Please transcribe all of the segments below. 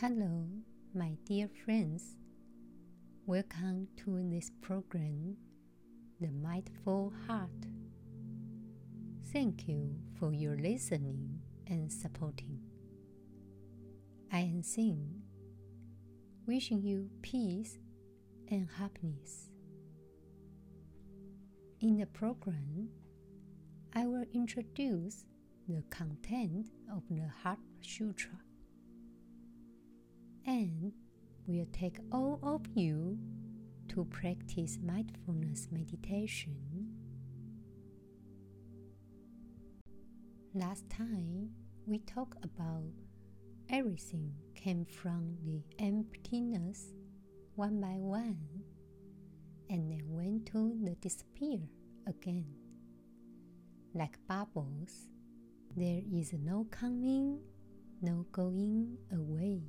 Hello, my dear friends. Welcome to this program, The Mindful Heart. Thank you for your listening and supporting. I am Xin, wishing you peace and happiness. In the program, I will introduce the content of the Heart Sutra and will take all of you to practice mindfulness meditation. Last time we talked about everything came from the emptiness one by one and then went to the disappear again. Like bubbles, there is no coming, no going away.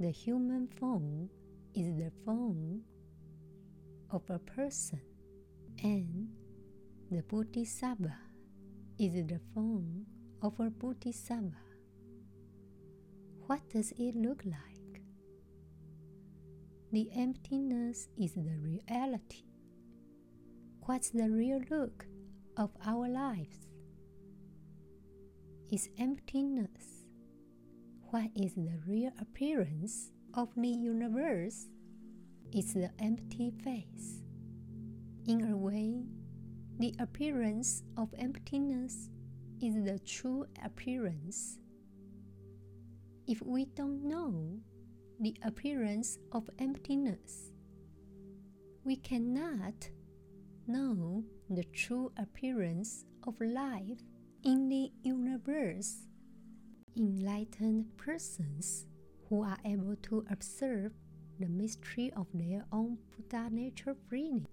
The human form is the form of a person, and the Bodhisattva is the form of a Bodhisattva. What does it look like? The emptiness is the reality. What's the real look of our lives? Is emptiness what is the real appearance of the universe? It's the empty face. In a way, the appearance of emptiness is the true appearance. If we don't know the appearance of emptiness, we cannot know the true appearance of life in the universe enlightened persons who are able to observe the mystery of their own Buddha nature freely.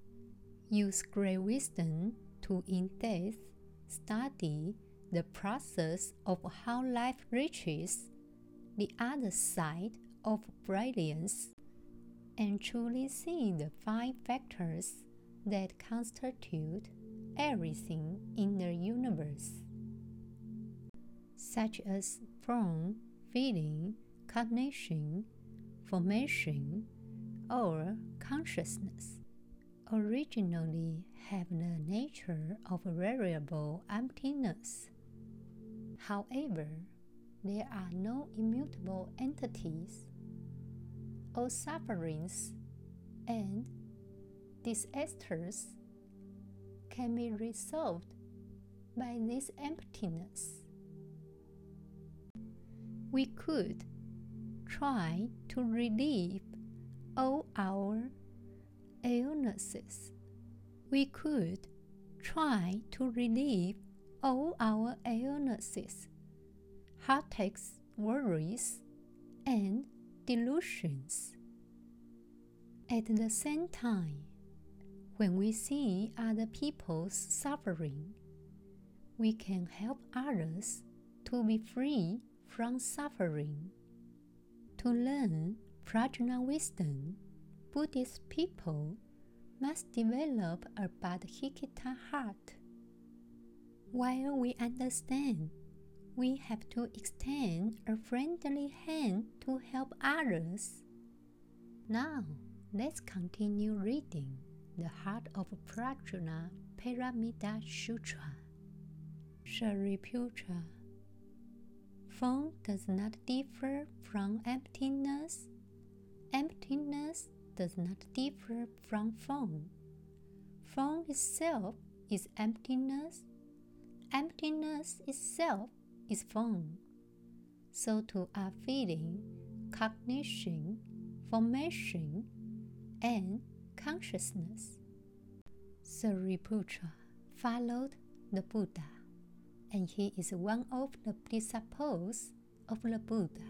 Use great wisdom to in depth study the process of how life reaches the other side of brilliance and truly see the five factors that constitute everything in the universe such as form, feeling, cognition, formation, or consciousness, originally have the nature of variable emptiness. However, there are no immutable entities. All sufferings and disasters can be resolved by this emptiness we could try to relieve all our illnesses. We could try to relieve all our illnesses, heartaches, worries, and delusions. At the same time, when we see other people's suffering, we can help others to be free from suffering. To learn prajna wisdom, Buddhist people must develop a bodhicitta heart. While we understand, we have to extend a friendly hand to help others. Now, let's continue reading the Heart of Prajna Paramita Sutra. Shariputra Form does not differ from emptiness. Emptiness does not differ from form. Form itself is emptiness. Emptiness itself is form. So too are feeling, cognition, formation, and consciousness. Sariputra followed the Buddha and he is one of the disciples of the Buddha.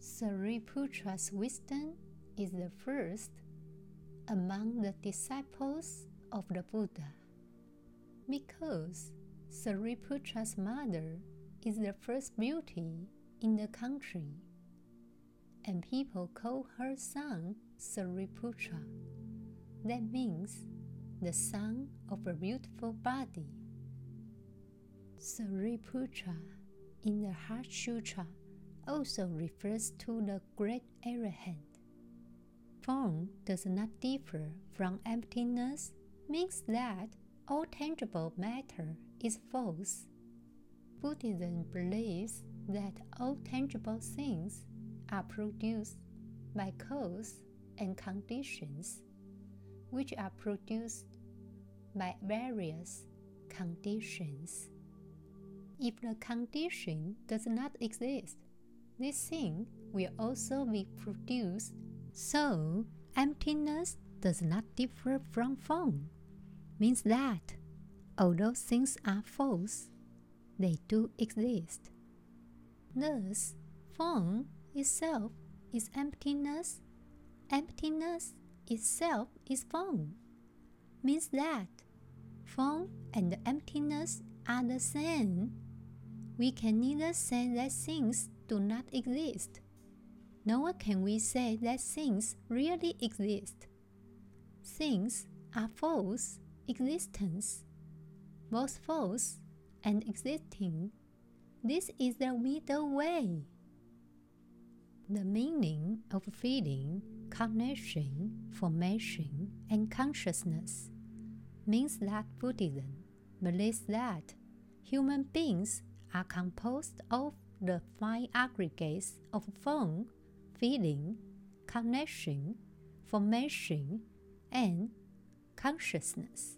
Sariputra's wisdom is the first among the disciples of the Buddha because Sariputra's mother is the first beauty in the country, and people call her son Sariputra. That means the son of a beautiful body. Sariputra in the Heart Sutra also refers to the Great Arahant. Form does not differ from emptiness means that all tangible matter is false. Buddhism believes that all tangible things are produced by cause and conditions, which are produced by various conditions. If the condition does not exist, this thing will also be produced. So, emptiness does not differ from form, means that although things are false, they do exist. Thus, form itself is emptiness, emptiness itself is form, means that form and emptiness are the same. We can neither say that things do not exist, nor can we say that things really exist. Things are false existence, both false and existing. This is the middle way. The meaning of feeling, cognition, formation, and consciousness means that Buddhism believes that human beings are composed of the five aggregates of form, feeling, cognition, formation, and consciousness.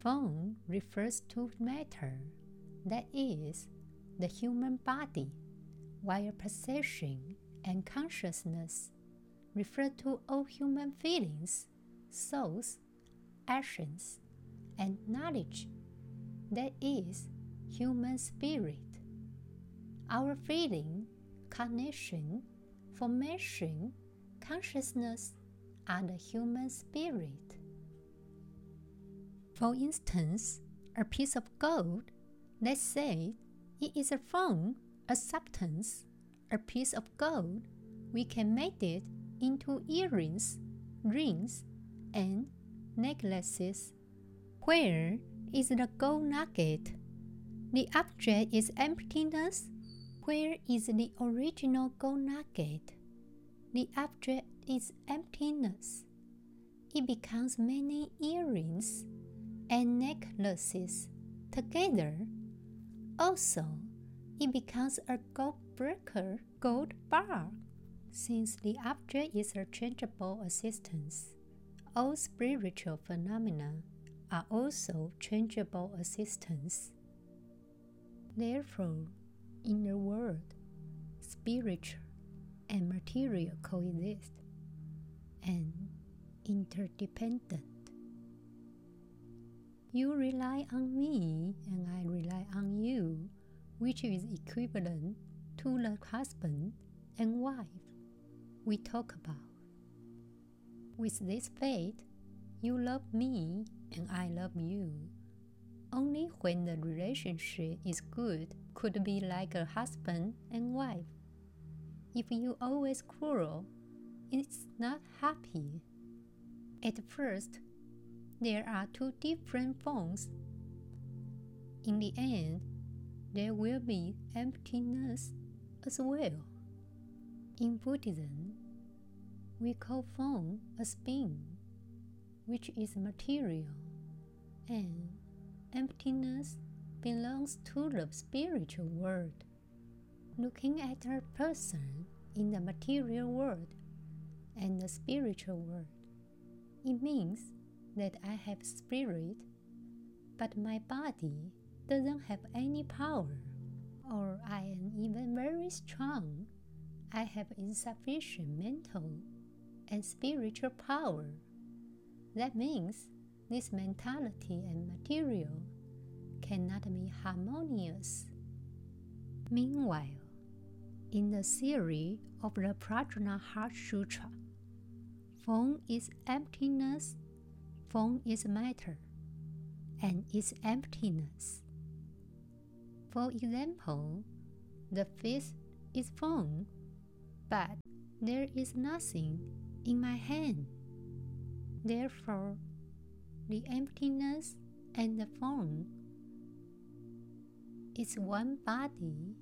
Form refers to matter, that is, the human body, while perception and consciousness refer to all human feelings, thoughts, actions, and knowledge, that is, human spirit. Our feeling, cognition, formation, consciousness the human spirit. For instance, a piece of gold, let's say it is a form, a substance, a piece of gold, we can make it into earrings, rings, and necklaces. Where is the gold nugget? The object is emptiness. Where is the original gold nugget? The object is emptiness. It becomes many earrings and necklaces together. Also, it becomes a gold breaker gold bar. Since the object is a changeable assistance, all spiritual phenomena are also changeable existence. Therefore, in the world, spiritual and material coexist and interdependent. You rely on me and I rely on you, which is equivalent to the husband and wife we talk about. With this faith, you love me and I love you. Only when the relationship is good could be like a husband and wife. If you always quarrel, it's not happy. At first, there are two different forms. In the end, there will be emptiness as well. In Buddhism, we call form a spin, which is material, and emptiness belongs to the spiritual world. Looking at a person in the material world and the spiritual world, it means that I have spirit, but my body doesn't have any power, or I am even very strong. I have insufficient mental and spiritual power. That means this mentality and material cannot be harmonious. Meanwhile, in the theory of the Prajna Heart Sutra, form is emptiness Form is matter and its emptiness. For example, the fist is form, but there is nothing in my hand. Therefore, the emptiness and the form is one body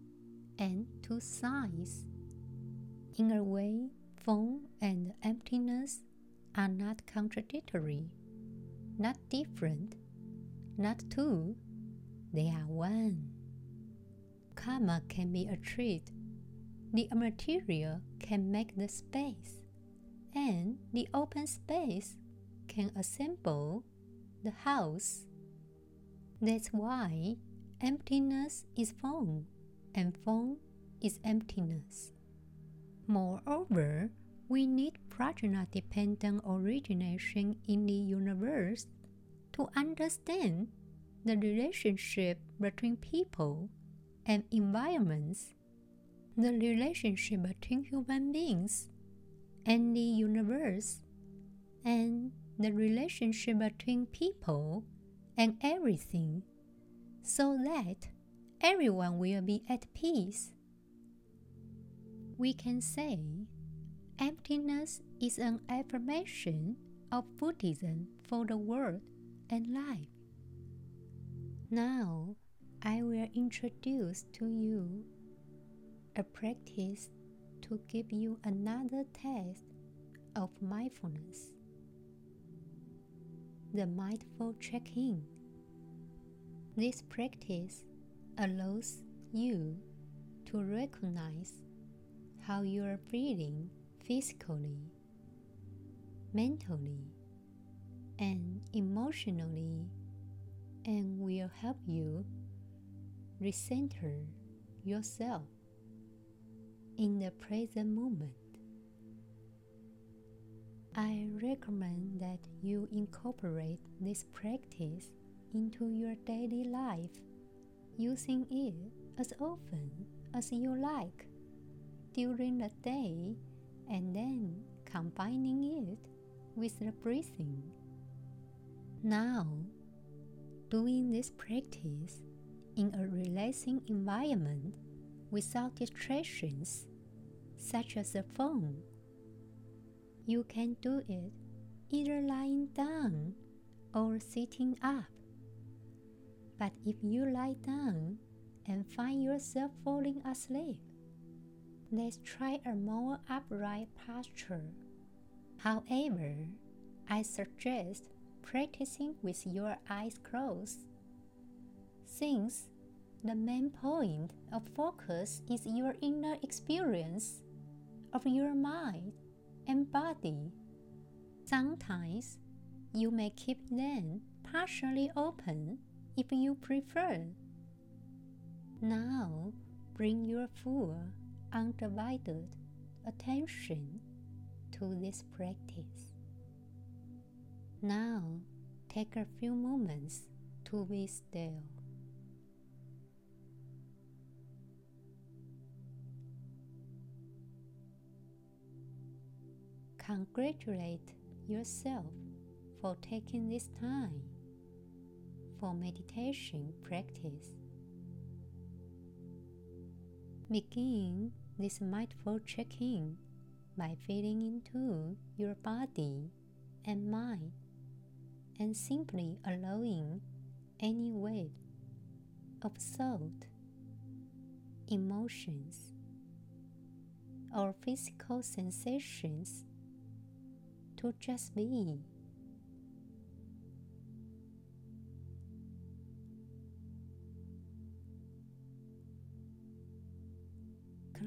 and two sides. In a way, form and emptiness are not contradictory, not different, not two, they are one. Karma can be a treat. The material can make the space, and the open space can assemble the house. That's why emptiness is form, and form is emptiness. Moreover, we need prajna dependent origination in the universe to understand the relationship between people and environments, the relationship between human beings and the universe, and the relationship between people and everything, so that everyone will be at peace. We can say emptiness is an affirmation of Buddhism for the world and life. Now, I will introduce to you a practice to give you another test of mindfulness. The mindful check in. This practice allows you to recognize how you are feeling physically, mentally, and emotionally and will help you recenter yourself in the present moment. I recommend that you incorporate this practice into your daily life, using it as often as you like during the day and then combining it with the breathing. Now, doing this practice in a relaxing environment without distractions, such as a phone. You can do it either lying down or sitting up. But if you lie down and find yourself falling asleep, let's try a more upright posture. However, I suggest practicing with your eyes closed. Since the main point of focus is your inner experience of your mind and body, sometimes you may keep them partially open if you prefer. Now, bring your full, undivided attention to this practice. Now, take a few moments to be still. Congratulate yourself for taking this time for meditation practice. Begin this mindful check in by feeling into your body and mind and simply allowing any wave of thought, emotions, or physical sensations to just be.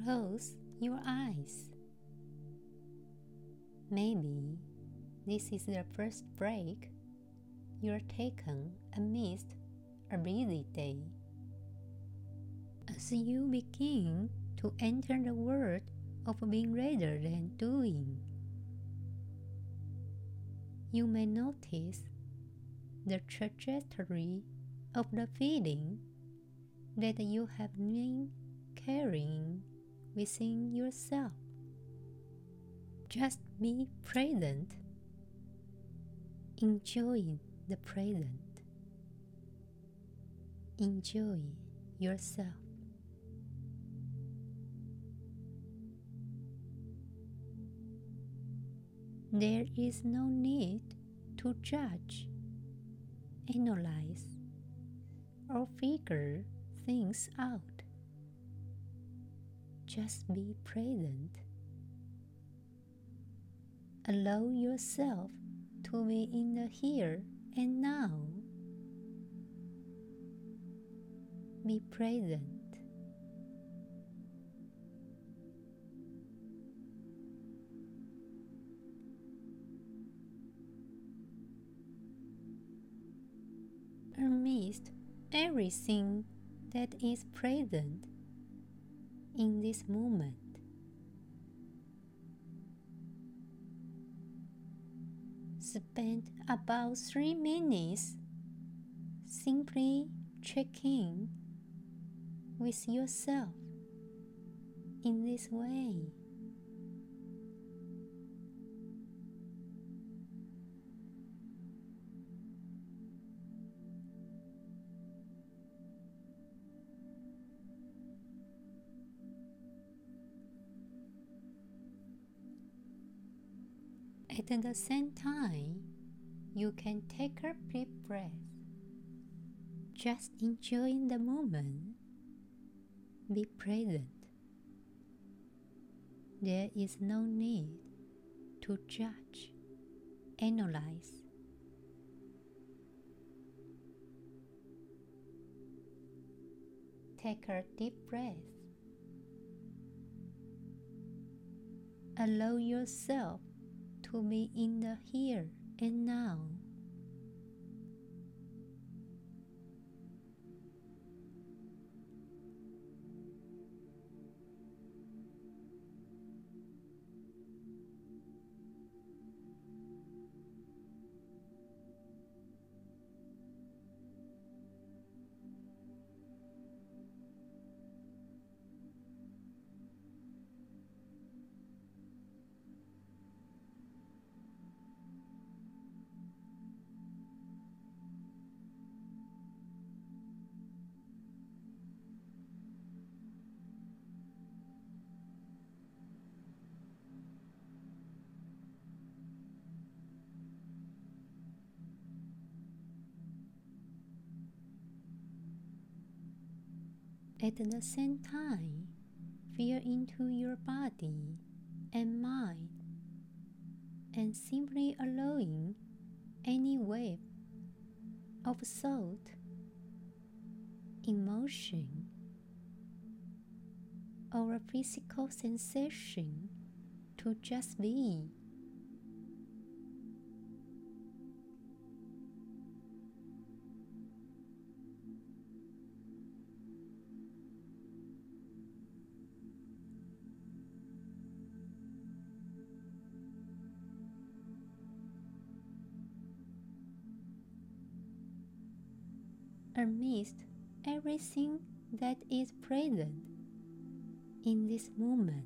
Close your eyes. Maybe this is the first break you're taken amidst a busy day. As you begin to enter the world of being rather than doing, you may notice the trajectory of the feeling that you have been carrying within yourself. Just be present, enjoying the present. Enjoy yourself. There is no need to judge, analyze, or figure things out. Just be present. Allow yourself to be in the here and now. Be present. Amidst everything that is present in this moment. Spend about three minutes simply checking with yourself in this way. At the same time, you can take a deep breath. Just enjoying the moment. Be present. There is no need to judge, analyze. Take a deep breath. Allow yourself to be in the here and now. At the same time, feel into your body and mind and simply allowing any wave of thought, emotion, or physical sensation to just be. Amidst everything that is present in this moment.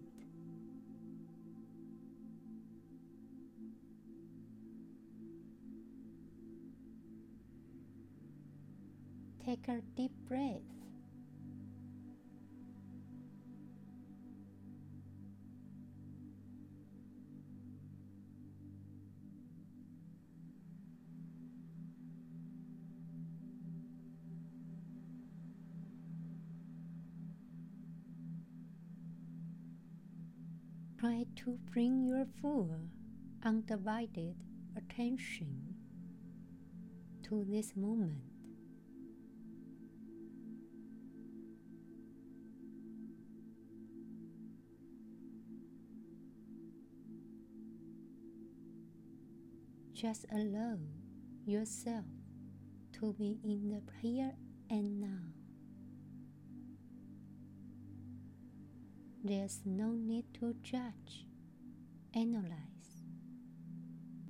Take a deep breath. Try to bring your full, undivided attention to this moment. Just allow yourself to be in the here and now. There's no need to judge, analyze,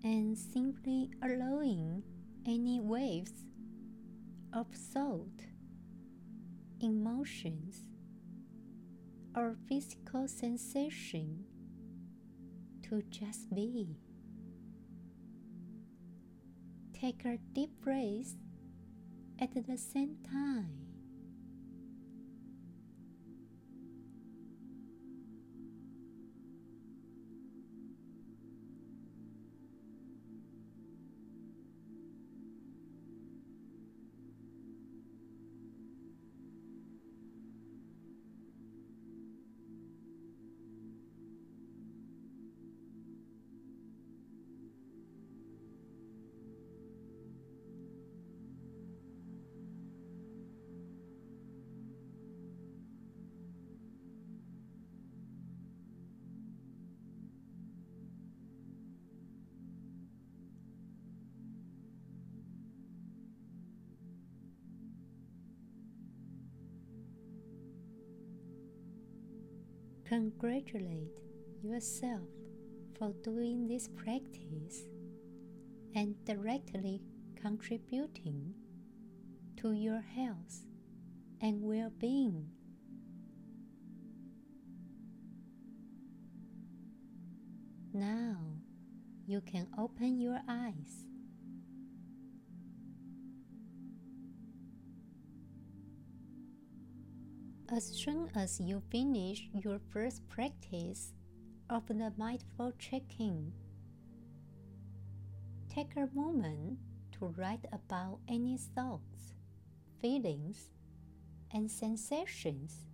and simply allowing any waves of thought, emotions, or physical sensation to just be. Take a deep breath at the same time. Congratulate yourself for doing this practice and directly contributing to your health and well being. Now you can open your eyes. As soon as you finish your first practice of the mindful checking, take a moment to write about any thoughts, feelings, and sensations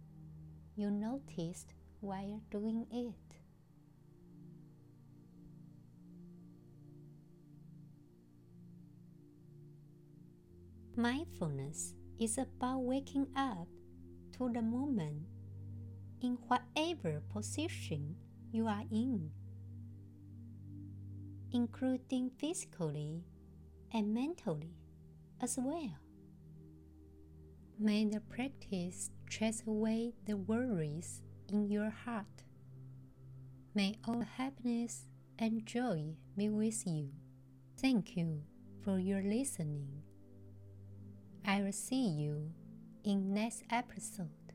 you noticed while doing it. Mindfulness is about waking up to the moment in whatever position you are in, including physically and mentally as well. May the practice chase away the worries in your heart. May all happiness and joy be with you. Thank you for your listening. I will see you in next episode.